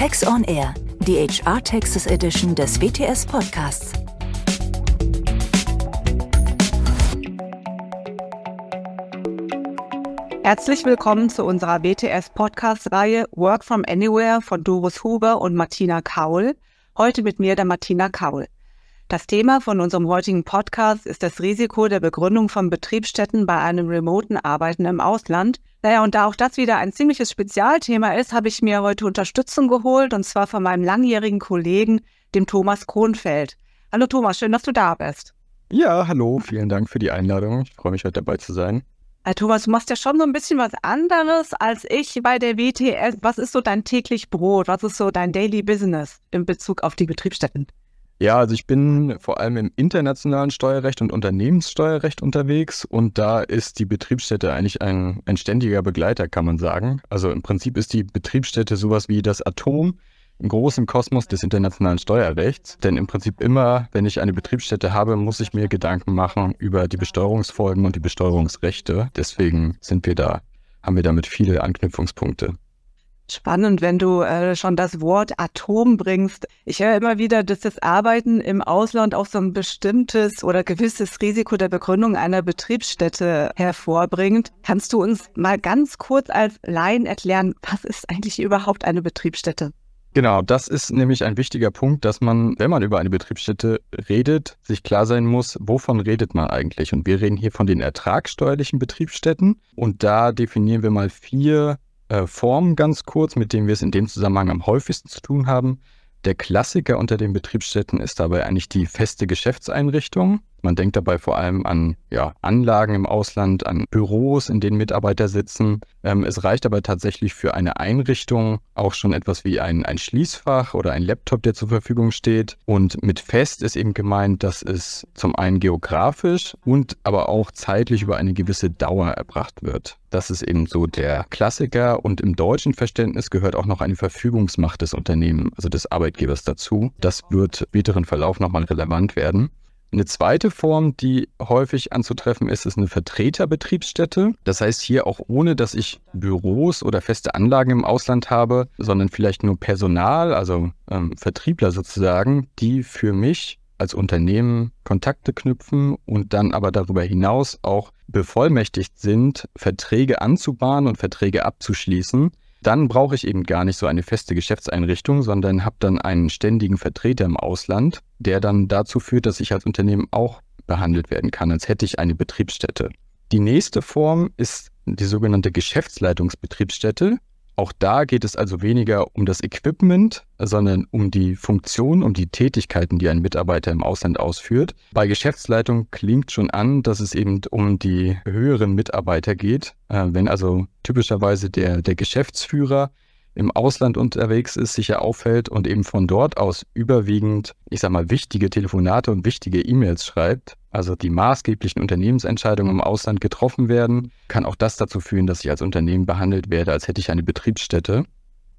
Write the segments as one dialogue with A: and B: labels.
A: Tax on Air, die HR Taxes Edition des WTS Podcasts.
B: Herzlich willkommen zu unserer WTS Podcast-Reihe Work from Anywhere von Doris Huber und Martina Kaul. Heute mit mir der Martina Kaul. Das Thema von unserem heutigen Podcast ist das Risiko der Begründung von Betriebsstätten bei einem remoten Arbeiten im Ausland. Naja, und da auch das wieder ein ziemliches Spezialthema ist, habe ich mir heute Unterstützung geholt und zwar von meinem langjährigen Kollegen, dem Thomas Kronfeld. Hallo Thomas, schön, dass du da bist.
C: Ja, hallo, vielen Dank für die Einladung. Ich freue mich, heute dabei zu sein.
B: Hey, Thomas, du machst ja schon so ein bisschen was anderes als ich bei der WTS. Was ist so dein täglich Brot? Was ist so dein Daily Business in Bezug auf die Betriebsstätten?
C: Ja, also ich bin vor allem im internationalen Steuerrecht und Unternehmenssteuerrecht unterwegs und da ist die Betriebsstätte eigentlich ein, ein ständiger Begleiter, kann man sagen. Also im Prinzip ist die Betriebsstätte sowas wie das Atom im großen Kosmos des internationalen Steuerrechts. Denn im Prinzip immer, wenn ich eine Betriebsstätte habe, muss ich mir Gedanken machen über die Besteuerungsfolgen und die Besteuerungsrechte. Deswegen sind wir da, haben wir damit viele Anknüpfungspunkte.
B: Spannend, wenn du äh, schon das Wort Atom bringst. Ich höre immer wieder, dass das Arbeiten im Ausland auch so ein bestimmtes oder gewisses Risiko der Begründung einer Betriebsstätte hervorbringt. Kannst du uns mal ganz kurz als Laien erklären, was ist eigentlich überhaupt eine Betriebsstätte?
C: Genau, das ist nämlich ein wichtiger Punkt, dass man, wenn man über eine Betriebsstätte redet, sich klar sein muss, wovon redet man eigentlich. Und wir reden hier von den ertragsteuerlichen Betriebsstätten. Und da definieren wir mal vier äh, Formen ganz kurz, mit denen wir es in dem Zusammenhang am häufigsten zu tun haben. Der Klassiker unter den Betriebsstätten ist dabei eigentlich die feste Geschäftseinrichtung. Man denkt dabei vor allem an ja, Anlagen im Ausland, an Büros, in denen Mitarbeiter sitzen. Ähm, es reicht aber tatsächlich für eine Einrichtung auch schon etwas wie ein, ein Schließfach oder ein Laptop, der zur Verfügung steht. Und mit fest ist eben gemeint, dass es zum einen geografisch und aber auch zeitlich über eine gewisse Dauer erbracht wird. Das ist eben so der Klassiker und im deutschen Verständnis gehört auch noch eine Verfügungsmacht des Unternehmens, also des Arbeitgebers dazu. Das wird im späteren Verlauf nochmal relevant werden. Eine zweite Form, die häufig anzutreffen ist, ist eine Vertreterbetriebsstätte. Das heißt hier auch ohne, dass ich Büros oder feste Anlagen im Ausland habe, sondern vielleicht nur Personal, also ähm, Vertriebler sozusagen, die für mich als Unternehmen Kontakte knüpfen und dann aber darüber hinaus auch bevollmächtigt sind, Verträge anzubahnen und Verträge abzuschließen dann brauche ich eben gar nicht so eine feste Geschäftseinrichtung, sondern habe dann einen ständigen Vertreter im Ausland, der dann dazu führt, dass ich als Unternehmen auch behandelt werden kann, als hätte ich eine Betriebsstätte. Die nächste Form ist die sogenannte Geschäftsleitungsbetriebsstätte. Auch da geht es also weniger um das Equipment, sondern um die Funktion, um die Tätigkeiten, die ein Mitarbeiter im Ausland ausführt. Bei Geschäftsleitung klingt schon an, dass es eben um die höheren Mitarbeiter geht. Äh, wenn also typischerweise der, der Geschäftsführer im Ausland unterwegs ist, sich ja auffällt und eben von dort aus überwiegend, ich sag mal, wichtige Telefonate und wichtige E-Mails schreibt, also die maßgeblichen Unternehmensentscheidungen im Ausland getroffen werden, kann auch das dazu führen, dass ich als Unternehmen behandelt werde, als hätte ich eine Betriebsstätte.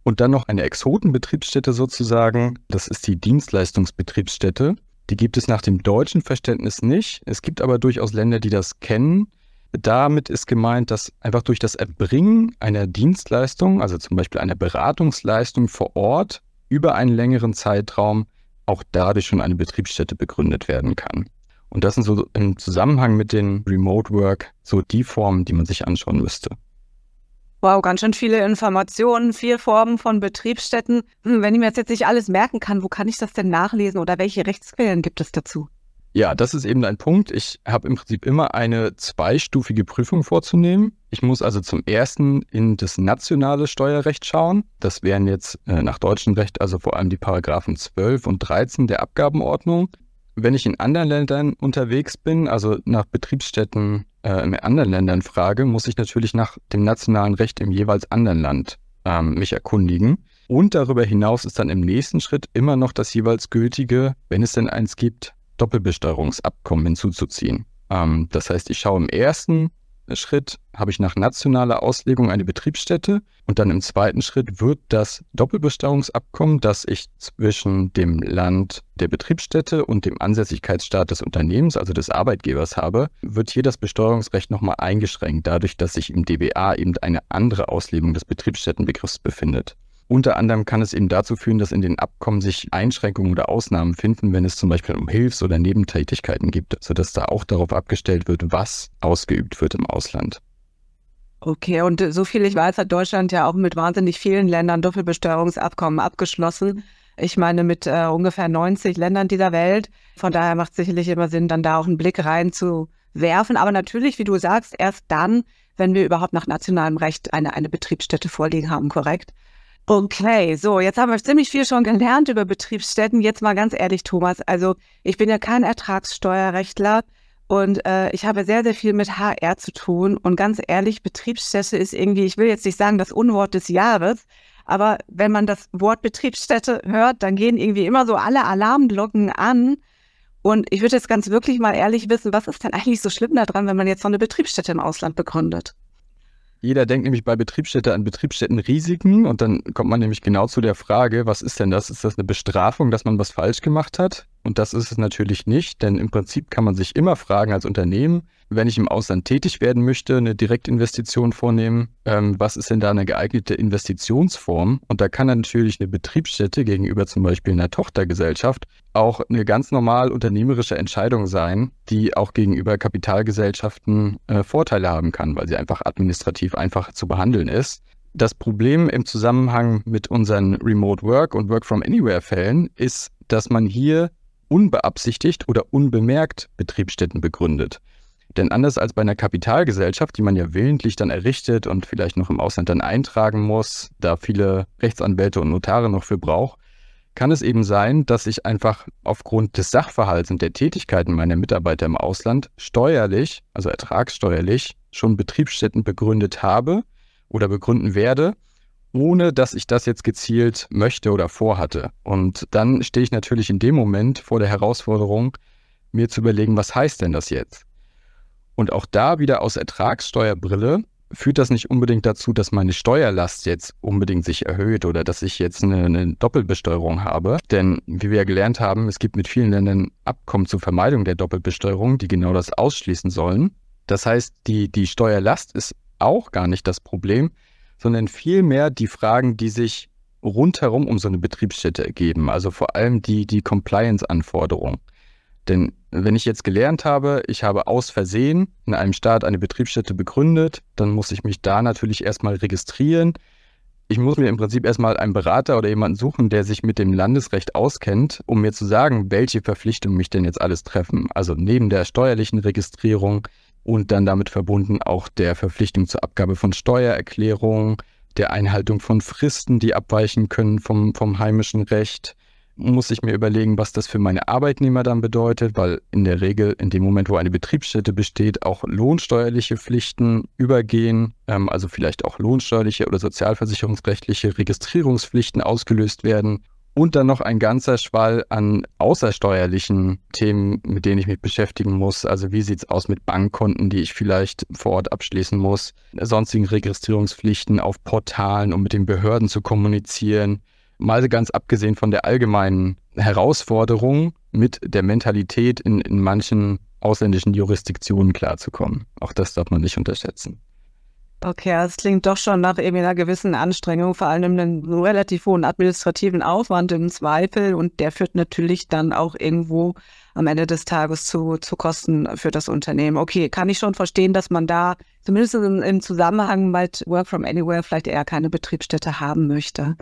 C: Und dann noch eine Exotenbetriebsstätte sozusagen, das ist die Dienstleistungsbetriebsstätte. Die gibt es nach dem deutschen Verständnis nicht. Es gibt aber durchaus Länder, die das kennen. Damit ist gemeint, dass einfach durch das Erbringen einer Dienstleistung, also zum Beispiel einer Beratungsleistung vor Ort, über einen längeren Zeitraum auch dadurch schon eine Betriebsstätte begründet werden kann. Und das sind so im Zusammenhang mit den Remote Work so die Formen, die man sich anschauen müsste.
B: Wow, ganz schön viele Informationen, vier Formen von Betriebsstätten. Hm, wenn ich mir jetzt nicht alles merken kann, wo kann ich das denn nachlesen oder welche Rechtsquellen gibt es dazu?
C: Ja, das ist eben ein Punkt. Ich habe im Prinzip immer eine zweistufige Prüfung vorzunehmen. Ich muss also zum ersten in das nationale Steuerrecht schauen. Das wären jetzt äh, nach deutschem Recht also vor allem die Paragraphen 12 und 13 der Abgabenordnung. Wenn ich in anderen Ländern unterwegs bin, also nach Betriebsstätten äh, in anderen Ländern frage, muss ich natürlich nach dem nationalen Recht im jeweils anderen Land ähm, mich erkundigen. Und darüber hinaus ist dann im nächsten Schritt immer noch das jeweils gültige, wenn es denn eins gibt, Doppelbesteuerungsabkommen hinzuzuziehen. Ähm, das heißt, ich schaue im ersten Schritt, habe ich nach nationaler Auslegung eine Betriebsstätte und dann im zweiten Schritt wird das Doppelbesteuerungsabkommen, das ich zwischen dem Land der Betriebsstätte und dem Ansässigkeitsstaat des Unternehmens, also des Arbeitgebers habe, wird hier das Besteuerungsrecht nochmal eingeschränkt, dadurch, dass sich im DBA eben eine andere Auslegung des Betriebsstättenbegriffs befindet. Unter anderem kann es eben dazu führen, dass in den Abkommen sich Einschränkungen oder Ausnahmen finden, wenn es zum Beispiel um Hilfs- oder Nebentätigkeiten gibt, sodass da auch darauf abgestellt wird, was ausgeübt wird im Ausland.
B: Okay, und so viel ich weiß, hat Deutschland ja auch mit wahnsinnig vielen Ländern Doppelbesteuerungsabkommen abgeschlossen. Ich meine mit äh, ungefähr 90 Ländern dieser Welt. Von daher macht es sicherlich immer Sinn, dann da auch einen Blick rein zu werfen. Aber natürlich, wie du sagst, erst dann, wenn wir überhaupt nach nationalem Recht eine, eine Betriebsstätte vorliegen haben, korrekt? Okay, so, jetzt haben wir ziemlich viel schon gelernt über Betriebsstätten. Jetzt mal ganz ehrlich, Thomas, also ich bin ja kein Ertragssteuerrechtler und äh, ich habe sehr, sehr viel mit HR zu tun. Und ganz ehrlich, Betriebsstätte ist irgendwie, ich will jetzt nicht sagen das Unwort des Jahres, aber wenn man das Wort Betriebsstätte hört, dann gehen irgendwie immer so alle Alarmglocken an. Und ich würde jetzt ganz wirklich mal ehrlich wissen, was ist denn eigentlich so schlimm daran, wenn man jetzt so eine Betriebsstätte im Ausland begründet?
C: Jeder denkt nämlich bei Betriebsstätte an Betriebsstättenrisiken und dann kommt man nämlich genau zu der Frage, was ist denn das? Ist das eine Bestrafung, dass man was falsch gemacht hat? Und das ist es natürlich nicht, denn im Prinzip kann man sich immer fragen als Unternehmen, wenn ich im Ausland tätig werden möchte, eine Direktinvestition vornehmen, ähm, was ist denn da eine geeignete Investitionsform? Und da kann natürlich eine Betriebsstätte gegenüber zum Beispiel einer Tochtergesellschaft auch eine ganz normal unternehmerische Entscheidung sein, die auch gegenüber Kapitalgesellschaften äh, Vorteile haben kann, weil sie einfach administrativ einfach zu behandeln ist. Das Problem im Zusammenhang mit unseren Remote Work und Work from Anywhere Fällen ist, dass man hier unbeabsichtigt oder unbemerkt Betriebsstätten begründet. Denn anders als bei einer Kapitalgesellschaft, die man ja willentlich dann errichtet und vielleicht noch im Ausland dann eintragen muss, da viele Rechtsanwälte und Notare noch für braucht, kann es eben sein, dass ich einfach aufgrund des Sachverhalts und der Tätigkeiten meiner Mitarbeiter im Ausland steuerlich, also ertragssteuerlich, schon Betriebsstätten begründet habe oder begründen werde, ohne dass ich das jetzt gezielt möchte oder vorhatte. Und dann stehe ich natürlich in dem Moment vor der Herausforderung, mir zu überlegen, was heißt denn das jetzt? Und auch da wieder aus Ertragssteuerbrille führt das nicht unbedingt dazu, dass meine Steuerlast jetzt unbedingt sich erhöht oder dass ich jetzt eine, eine, Doppelbesteuerung habe. Denn wie wir ja gelernt haben, es gibt mit vielen Ländern Abkommen zur Vermeidung der Doppelbesteuerung, die genau das ausschließen sollen. Das heißt, die, die Steuerlast ist auch gar nicht das Problem, sondern vielmehr die Fragen, die sich rundherum um so eine Betriebsstätte ergeben. Also vor allem die, die Compliance-Anforderungen. Denn wenn ich jetzt gelernt habe, ich habe aus Versehen in einem Staat eine Betriebsstätte begründet, dann muss ich mich da natürlich erstmal registrieren. Ich muss mir im Prinzip erstmal einen Berater oder jemanden suchen, der sich mit dem Landesrecht auskennt, um mir zu sagen, welche Verpflichtungen mich denn jetzt alles treffen. Also neben der steuerlichen Registrierung und dann damit verbunden auch der Verpflichtung zur Abgabe von Steuererklärungen, der Einhaltung von Fristen, die abweichen können vom, vom heimischen Recht, muss ich mir überlegen, was das für meine Arbeitnehmer dann bedeutet, weil in der Regel in dem Moment, wo eine Betriebsstätte besteht, auch lohnsteuerliche Pflichten übergehen, ähm, also vielleicht auch lohnsteuerliche oder sozialversicherungsrechtliche Registrierungspflichten ausgelöst werden und dann noch ein ganzer Schwall an außersteuerlichen Themen, mit denen ich mich beschäftigen muss. Also wie sieht es aus mit Bankkonten, die ich vielleicht vor Ort abschließen muss, sonstigen Registrierungspflichten auf Portalen, um mit den Behörden zu kommunizieren mal ganz abgesehen von der allgemeinen Herausforderung, mit der Mentalität in, in manchen ausländischen Jurisdiktionen klarzukommen. Auch das darf man nicht unterschätzen.
B: Okay, das klingt doch schon nach irgendwie einer gewissen Anstrengung, vor allem einen relativ hohen administrativen Aufwand im Zweifel und der führt natürlich dann auch irgendwo am Ende des Tages zu, zu Kosten für das Unternehmen. Okay, kann ich schon verstehen, dass man da zumindest im, im Zusammenhang mit Work from Anywhere vielleicht eher keine Betriebsstätte haben möchte.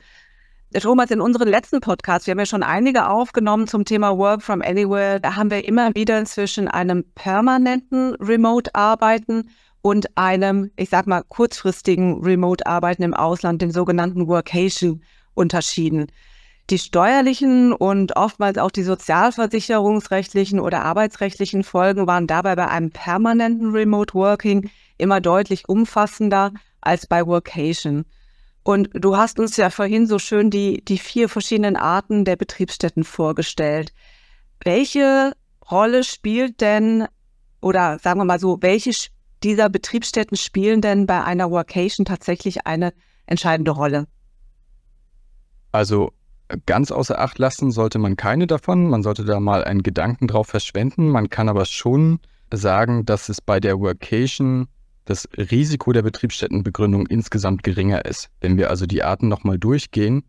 B: Thomas, in unseren letzten Podcasts, wir haben ja schon einige aufgenommen zum Thema Work from Anywhere, da haben wir immer wieder zwischen einem permanenten Remote-Arbeiten und einem, ich sag mal, kurzfristigen Remote-Arbeiten im Ausland, dem sogenannten Workation, unterschieden. Die steuerlichen und oftmals auch die sozialversicherungsrechtlichen oder arbeitsrechtlichen Folgen waren dabei bei einem permanenten Remote Working immer deutlich umfassender als bei Workation. Und du hast uns ja vorhin so schön die, die vier verschiedenen Arten der Betriebsstätten vorgestellt. Welche Rolle spielt denn, oder sagen wir mal so, welche dieser Betriebsstätten spielen denn bei einer Workation tatsächlich eine entscheidende Rolle?
C: Also ganz außer Acht lassen sollte man keine davon. Man sollte da mal einen Gedanken drauf verschwenden. Man kann aber schon sagen, dass es bei der Workation das Risiko der Betriebsstättenbegründung insgesamt geringer ist. Wenn wir also die Arten nochmal durchgehen,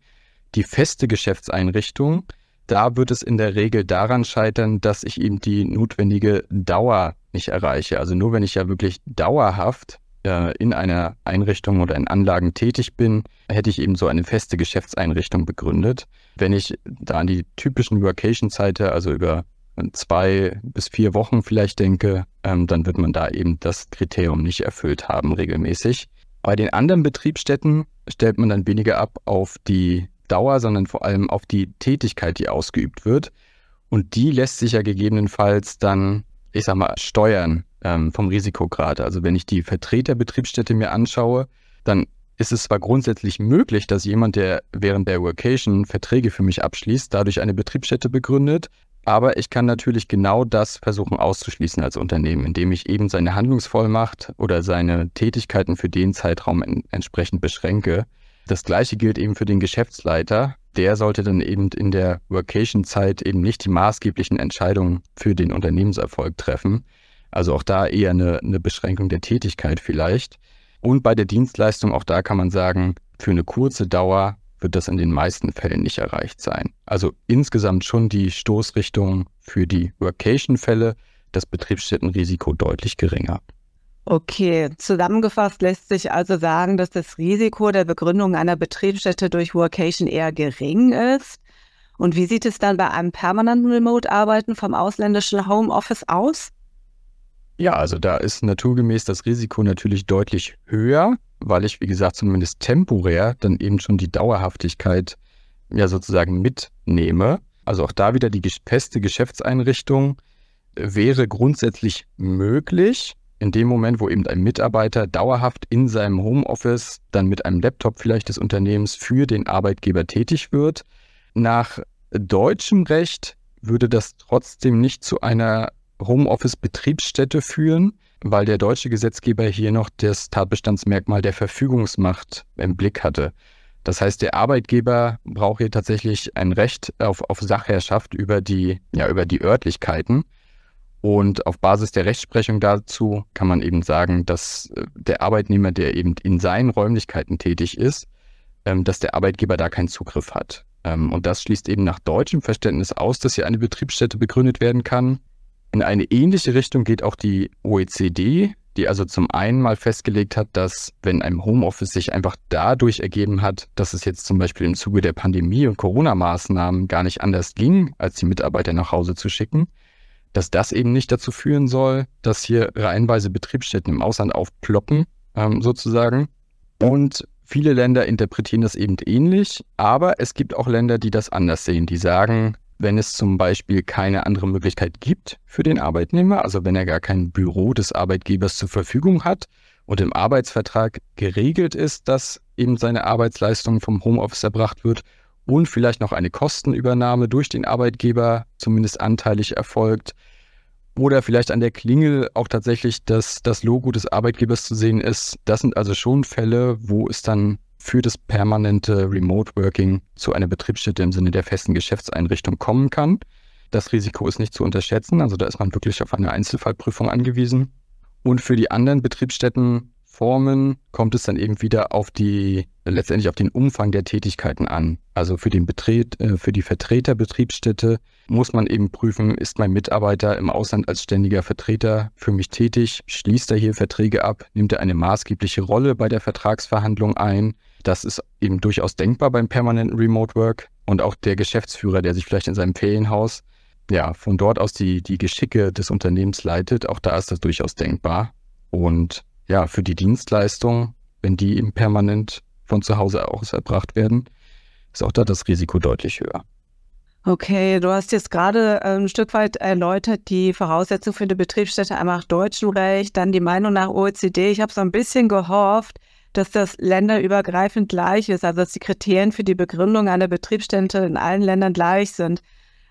C: die feste Geschäftseinrichtung, da wird es in der Regel daran scheitern, dass ich eben die notwendige Dauer nicht erreiche. Also nur wenn ich ja wirklich dauerhaft äh, in einer Einrichtung oder in Anlagen tätig bin, hätte ich eben so eine feste Geschäftseinrichtung begründet. Wenn ich da an die typischen Workation-Zeiten, also über zwei bis vier Wochen vielleicht denke, ähm, dann wird man da eben das Kriterium nicht erfüllt haben regelmäßig. Bei den anderen Betriebsstätten stellt man dann weniger ab auf die Dauer, sondern vor allem auf die Tätigkeit, die ausgeübt wird. Und die lässt sich ja gegebenenfalls dann, ich sag mal, steuern ähm, vom Risikograd. Also wenn ich die Vertreterbetriebsstätte mir anschaue, dann ist es zwar grundsätzlich möglich, dass jemand, der während der Workation Verträge für mich abschließt, dadurch eine Betriebsstätte begründet, aber ich kann natürlich genau das versuchen auszuschließen als Unternehmen, indem ich eben seine Handlungsvollmacht oder seine Tätigkeiten für den Zeitraum en entsprechend beschränke. Das gleiche gilt eben für den Geschäftsleiter. Der sollte dann eben in der Workation-Zeit eben nicht die maßgeblichen Entscheidungen für den Unternehmenserfolg treffen. Also auch da eher eine, eine Beschränkung der Tätigkeit vielleicht. Und bei der Dienstleistung, auch da kann man sagen, für eine kurze Dauer wird das in den meisten Fällen nicht erreicht sein. Also insgesamt schon die Stoßrichtung für die Workation-Fälle, das Betriebsstättenrisiko deutlich geringer.
B: Okay, zusammengefasst lässt sich also sagen, dass das Risiko der Begründung einer Betriebsstätte durch Workation eher gering ist. Und wie sieht es dann bei einem permanenten Remote-Arbeiten vom ausländischen Homeoffice aus?
C: Ja, also da ist naturgemäß das Risiko natürlich deutlich höher, weil ich, wie gesagt, zumindest temporär dann eben schon die Dauerhaftigkeit ja sozusagen mitnehme. Also auch da wieder die feste Geschäftseinrichtung wäre grundsätzlich möglich. In dem Moment, wo eben ein Mitarbeiter dauerhaft in seinem Homeoffice dann mit einem Laptop vielleicht des Unternehmens für den Arbeitgeber tätig wird. Nach deutschem Recht würde das trotzdem nicht zu einer Homeoffice-Betriebsstätte führen, weil der deutsche Gesetzgeber hier noch das Tatbestandsmerkmal der Verfügungsmacht im Blick hatte. Das heißt, der Arbeitgeber braucht hier tatsächlich ein Recht auf, auf Sachherrschaft über die, ja, über die Örtlichkeiten. Und auf Basis der Rechtsprechung dazu kann man eben sagen, dass äh, der Arbeitnehmer, der eben in seinen Räumlichkeiten tätig ist, ähm, dass der Arbeitgeber da keinen Zugriff hat. Ähm, und das schließt eben nach deutschem Verständnis aus, dass hier eine Betriebsstätte begründet werden kann, in eine ähnliche Richtung geht auch die OECD, die also zum einen mal festgelegt hat, dass wenn ein Homeoffice sich einfach dadurch ergeben hat, dass es jetzt zum Beispiel im Zuge der Pandemie und Corona-Maßnahmen gar nicht anders ging, als die Mitarbeiter nach Hause zu schicken, dass das eben nicht dazu führen soll, dass hier reihenweise Betriebsstätten im Ausland aufploppen, ähm, sozusagen. Und viele Länder interpretieren das eben ähnlich, aber es gibt auch Länder, die das anders sehen, die sagen, wenn es zum Beispiel keine andere Möglichkeit gibt für den Arbeitnehmer, also wenn er gar kein Büro des Arbeitgebers zur Verfügung hat und im Arbeitsvertrag geregelt ist, dass eben seine Arbeitsleistung vom Homeoffice erbracht wird und vielleicht noch eine Kostenübernahme durch den Arbeitgeber zumindest anteilig erfolgt oder vielleicht an der Klingel auch tatsächlich das, das Logo des Arbeitgebers zu sehen ist. Das sind also schon Fälle, wo es dann für das permanente Remote Working zu einer Betriebsstätte im Sinne der festen Geschäftseinrichtung kommen kann. Das Risiko ist nicht zu unterschätzen, also da ist man wirklich auf eine Einzelfallprüfung angewiesen. Und für die anderen Betriebsstättenformen kommt es dann eben wieder auf die, letztendlich auf den Umfang der Tätigkeiten an. Also für den Betret, äh, für die Vertreterbetriebsstätte muss man eben prüfen, ist mein Mitarbeiter im Ausland als ständiger Vertreter für mich tätig? Schließt er hier Verträge ab? Nimmt er eine maßgebliche Rolle bei der Vertragsverhandlung ein? Das ist eben durchaus denkbar beim permanenten Remote Work. Und auch der Geschäftsführer, der sich vielleicht in seinem Ferienhaus ja, von dort aus die, die Geschicke des Unternehmens leitet, auch da ist das durchaus denkbar. Und ja, für die Dienstleistung, wenn die eben permanent von zu Hause aus erbracht werden, ist auch da das Risiko deutlich höher.
B: Okay, du hast jetzt gerade ähm, ein Stück weit erläutert die Voraussetzungen für eine Betriebsstätte einmal nach deutschem Recht, dann die Meinung nach OECD. Ich habe so ein bisschen gehofft, dass das länderübergreifend gleich ist, also dass die Kriterien für die Begründung einer Betriebsstätte in allen Ländern gleich sind.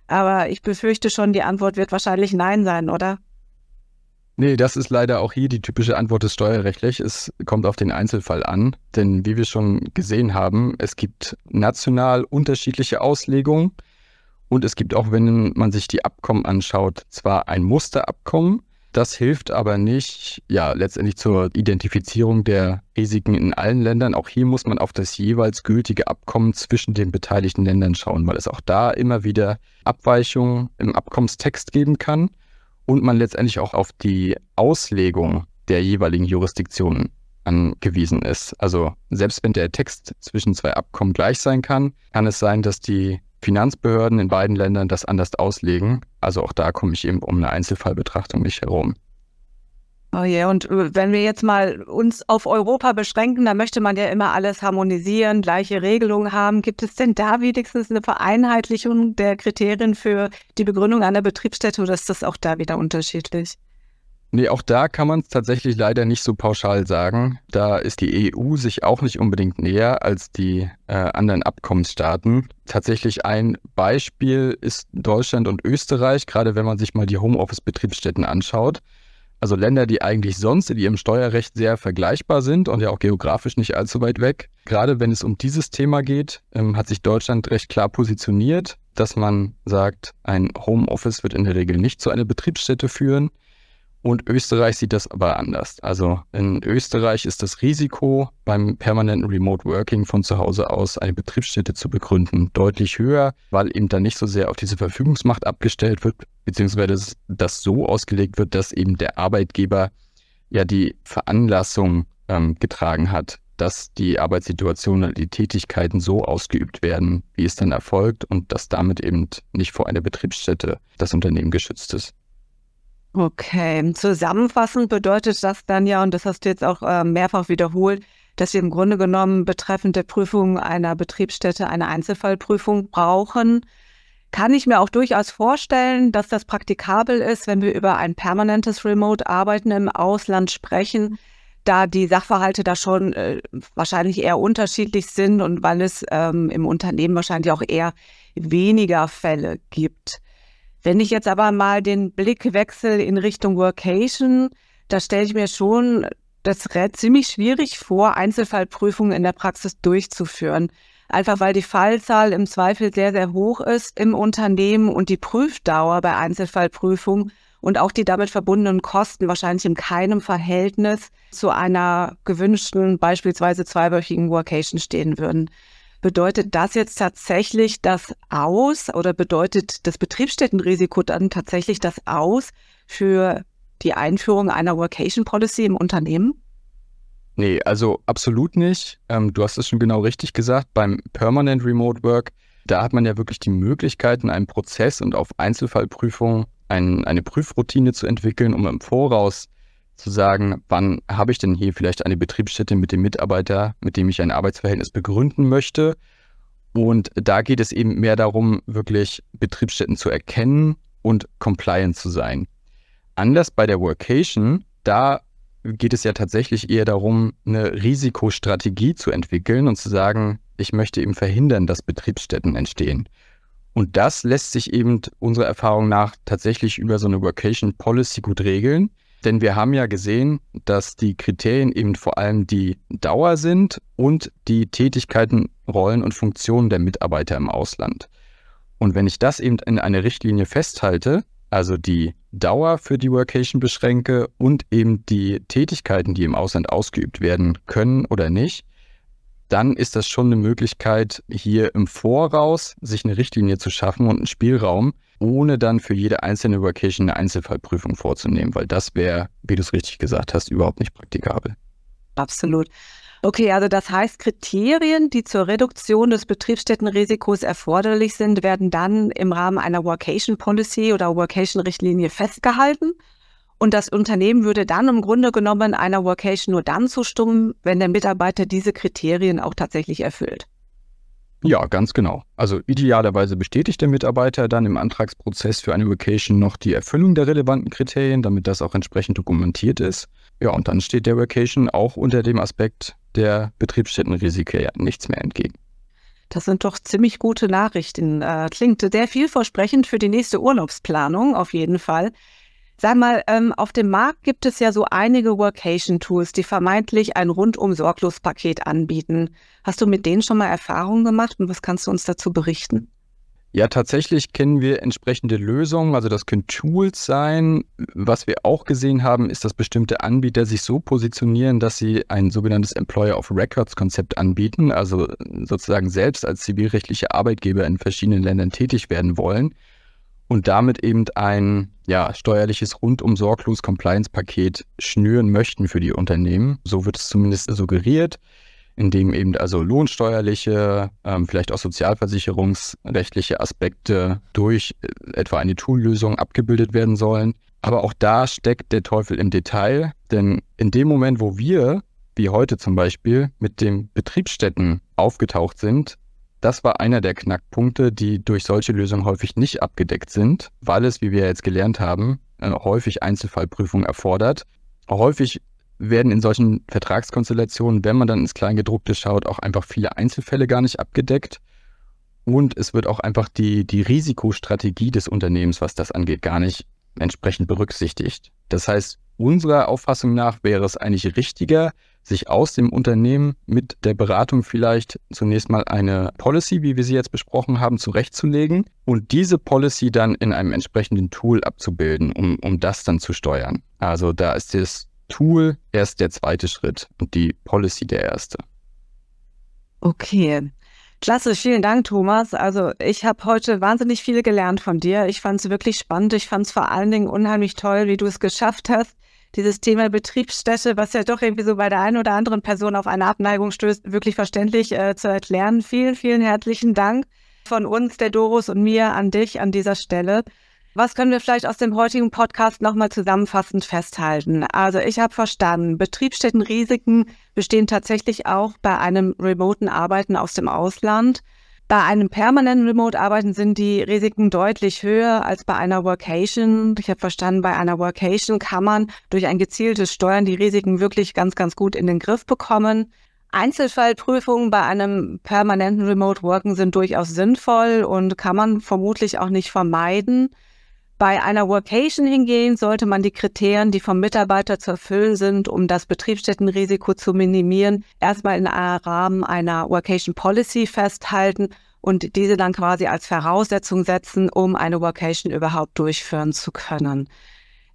B: Aber ich befürchte schon, die Antwort wird wahrscheinlich Nein sein, oder?
C: Nee, das ist leider auch hier die typische Antwort des Steuerrechtlich. Es kommt auf den Einzelfall an, denn wie wir schon gesehen haben, es gibt national unterschiedliche Auslegungen. Und es gibt auch, wenn man sich die Abkommen anschaut, zwar ein Musterabkommen, Das hilft aber nicht, ja, letztendlich zur Identifizierung der Risiken in allen Ländern. Auch hier muss man auf das jeweils gültige Abkommen zwischen den beteiligten Ländern schauen, weil es auch da immer wieder Abweichungen im Abkommenstext geben kann und man letztendlich auch auf die Auslegung der jeweiligen Jurisdiktionen angewiesen ist. Also selbst wenn der Text zwischen zwei Abkommen gleich sein kann, kann es sein, dass die Finanzbehörden in beiden Ländern das anders auslegen. Also auch da komme ich eben um eine Einzelfallbetrachtung nicht herum.
B: Oh ja, und äh, wenn wir jetzt mal uns auf Europa beschränken, dann möchte man ja immer alles harmonisieren, gleiche Regelungen haben. Gibt es denn da wenigstens eine Vereinheitlichung der Kriterien für die Begründung einer Betriebsstätte oder ist das auch da wieder unterschiedlich?
C: Nee, auch da kann man es tatsächlich leider nicht so pauschal sagen. Da ist die EU sich auch nicht unbedingt näher als die äh, anderen Abkommensstaaten. Tatsächlich ein Beispiel ist Deutschland und Österreich, gerade wenn man sich mal die Homeoffice-Betriebsstätten anschaut. Also Länder, die eigentlich sonst in ihrem Steuerrecht sehr vergleichbar sind und ja auch geografisch nicht allzu weit weg. Gerade wenn es um dieses Thema geht, ähm, hat sich Deutschland recht klar positioniert, dass man sagt, ein Homeoffice wird in der Regel nicht zu einer Betriebsstätte führen. Und Österreich sieht das aber anders. Also in Österreich ist das Risiko beim permanenten Remote Working von zu Hause aus eine Betriebsstätte zu begründen deutlich höher, weil eben dann nicht so sehr auf diese Verfügungsmacht abgestellt wird, beziehungsweise das so ausgelegt wird, dass eben der Arbeitgeber ja die Veranlassung ähm, getragen hat, dass die Arbeitssituation oder die Tätigkeiten so ausgeübt werden, wie es dann erfolgt und dass damit eben nicht vor einer Betriebsstätte das Unternehmen geschützt ist.
B: Okay, zusammenfassend bedeutet das dann ja, und das hast du jetzt auch äh, mehrfach wiederholt, dass wir im Grunde genommen betreffend der Prüfung einer Betriebsstätte eine Einzelfallprüfung brauchen. Kann ich mir auch durchaus vorstellen, dass das praktikabel ist, wenn wir über ein permanentes Remote-Arbeiten im Ausland sprechen, da die Sachverhalte da schon äh, wahrscheinlich eher unterschiedlich sind und weil es ähm, im Unternehmen wahrscheinlich auch eher weniger Fälle gibt. Wenn ich jetzt aber mal den Blick wechsle in Richtung Workation, da stelle ich mir schon das ziemlich schwierig vor, Einzelfallprüfungen in der Praxis durchzuführen. Einfach weil die Fallzahl im Zweifel sehr, sehr hoch ist im Unternehmen und die Prüfdauer bei Einzelfallprüfungen und auch die damit verbundenen Kosten wahrscheinlich in keinem Verhältnis zu einer gewünschten, beispielsweise zweiwöchigen Workation stehen würden. Bedeutet das jetzt tatsächlich das aus oder bedeutet das Betriebsstättenrisiko dann tatsächlich das aus für die Einführung einer Workation Policy im Unternehmen?
C: Nee, also absolut nicht. Ähm, du hast es schon genau richtig gesagt. Beim Permanent Remote Work, da hat man ja wirklich die Möglichkeiten, einen Prozess und auf Einzelfallprüfungen ein, eine Prüfroutine zu entwickeln, um im Voraus zu sagen, wann habe ich denn hier vielleicht eine Betriebsstätte mit dem Mitarbeiter, mit dem ich ein Arbeitsverhältnis begründen möchte. Und da geht es eben mehr darum, wirklich Betriebsstätten zu erkennen und compliant zu sein. Anders bei der Workation, da geht es ja tatsächlich eher darum, eine Risikostrategie zu entwickeln und zu sagen, ich möchte eben verhindern, dass Betriebsstätten entstehen. Und das lässt sich eben unserer Erfahrung nach tatsächlich über so eine Workation Policy gut regeln. Denn wir haben ja gesehen, dass die Kriterien eben vor allem die Dauer sind und die Tätigkeiten, Rollen und Funktionen der Mitarbeiter im Ausland. Und wenn ich das eben in eine Richtlinie festhalte, also die Dauer für die Workation beschränke und eben die Tätigkeiten, die im Ausland ausgeübt werden können oder nicht, dann ist das schon eine Möglichkeit, hier im Voraus sich eine Richtlinie zu schaffen und einen Spielraum, ohne dann für jede einzelne Vacation eine Einzelfallprüfung vorzunehmen, weil das wäre, wie du es richtig gesagt hast, überhaupt nicht praktikabel.
B: Absolut. Okay, also das heißt, Kriterien, die zur Reduktion des Betriebsstättenrisikos erforderlich sind, werden dann im Rahmen einer Workation Policy oder Workation Richtlinie festgehalten und das Unternehmen würde dann im Grunde genommen einer Workation nur dann zustimmen, wenn der Mitarbeiter diese Kriterien auch tatsächlich erfüllt.
C: Ja, ganz genau. Also idealerweise bestätigt der Mitarbeiter dann im Antragsprozess für eine Vacation noch die Erfüllung der relevanten Kriterien, damit das auch entsprechend dokumentiert ist. Ja, und dann steht der Vacation auch unter dem Aspekt der Betriebsstättenrisiken ja nichts mehr entgegen.
B: Das sind doch ziemlich gute Nachrichten. Äh, klingt sehr vielversprechend für die nächste Urlaubsplanung auf jeden Fall. Sag mal, ähm, auf dem Markt gibt es ja so einige Workation-Tools, die vermeintlich ein rundum sorglos Paket anbieten. Hast du mit denen schon mal Erfahrungen gemacht und was kannst du uns dazu berichten?
C: Ja, tatsächlich kennen wir entsprechende Lösungen. Also das können Tools sein. Was wir auch gesehen haben, ist, dass bestimmte Anbieter sich so positionieren, dass sie ein sogenanntes Employer of Records Konzept anbieten, also sozusagen selbst als zivilrechtliche Arbeitgeber in verschiedenen Ländern tätig werden wollen und damit eben ein ja, steuerliches rundum sorglos Compliance-Paket schnüren möchten für die Unternehmen. So wird es zumindest suggeriert in dem eben also lohnsteuerliche, ähm, vielleicht auch sozialversicherungsrechtliche Aspekte durch äh, etwa eine Toollösung abgebildet werden sollen. Aber auch da steckt der Teufel im Detail, denn in dem Moment, wo wir, wie heute zum Beispiel, mit den Betriebsstätten aufgetaucht sind, das war einer der Knackpunkte, die durch solche Lösungen häufig nicht abgedeckt sind, weil es, wie wir jetzt gelernt haben, häufig Einzelfallprüfungen erfordert. Häufig werden in solchen Vertragskonstellationen, wenn man dann ins Kleingedruckte schaut, auch einfach viele Einzelfälle gar nicht abgedeckt. Und es wird auch einfach die, die Risikostrategie des Unternehmens, was das angeht, gar nicht entsprechend berücksichtigt. Das heißt, unserer Auffassung nach wäre es eigentlich richtiger, sich aus dem Unternehmen mit der Beratung vielleicht zunächst mal eine Policy, wie wir sie jetzt besprochen haben, zurechtzulegen und diese Policy dann in einem entsprechenden Tool abzubilden, um, um das dann zu steuern. Also da ist das Tool erst der zweite Schritt und die Policy der erste.
B: Okay. Klasse, vielen Dank, Thomas. Also ich habe heute wahnsinnig viel gelernt von dir. Ich fand es wirklich spannend. Ich fand es vor allen Dingen unheimlich toll, wie du es geschafft hast, dieses Thema Betriebsstätte, was ja doch irgendwie so bei der einen oder anderen Person auf eine Abneigung stößt, wirklich verständlich äh, zu erklären. Vielen, vielen herzlichen Dank von uns, der Doris und mir an dich an dieser Stelle. Was können wir vielleicht aus dem heutigen Podcast nochmal zusammenfassend festhalten? Also ich habe verstanden, Betriebsstättenrisiken bestehen tatsächlich auch bei einem remoten Arbeiten aus dem Ausland. Bei einem permanenten Remote-Arbeiten sind die Risiken deutlich höher als bei einer Workation. Ich habe verstanden, bei einer Workation kann man durch ein gezieltes Steuern die Risiken wirklich ganz, ganz gut in den Griff bekommen. Einzelfallprüfungen bei einem permanenten Remote Worken sind durchaus sinnvoll und kann man vermutlich auch nicht vermeiden. Bei einer Workation hingehen sollte man die Kriterien, die vom Mitarbeiter zu erfüllen sind, um das Betriebsstättenrisiko zu minimieren, erstmal in einem Rahmen einer Workation Policy festhalten und diese dann quasi als Voraussetzung setzen, um eine Workation überhaupt durchführen zu können.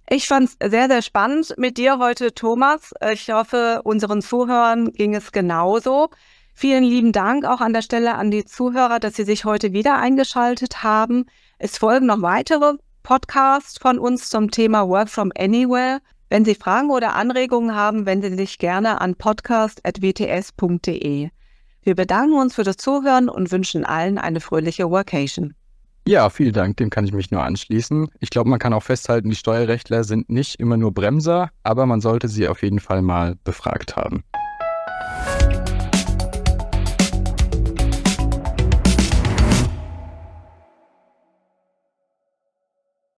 B: Ich fand es sehr, sehr spannend mit dir heute, Thomas. Ich hoffe, unseren Zuhörern ging es genauso. Vielen lieben Dank auch an der Stelle an die Zuhörer, dass sie sich heute wieder eingeschaltet haben. Es folgen noch weitere Podcast von uns zum Thema Work from Anywhere. Wenn Sie Fragen oder Anregungen haben, wenden Sie sich gerne an podcast.wts.de. Wir bedanken uns für das Zuhören und wünschen allen eine fröhliche Workation.
C: Ja, vielen Dank, dem kann ich mich nur anschließen. Ich glaube, man kann auch festhalten, die Steuerrechtler sind nicht immer nur Bremser, aber man sollte sie auf jeden Fall mal befragt haben.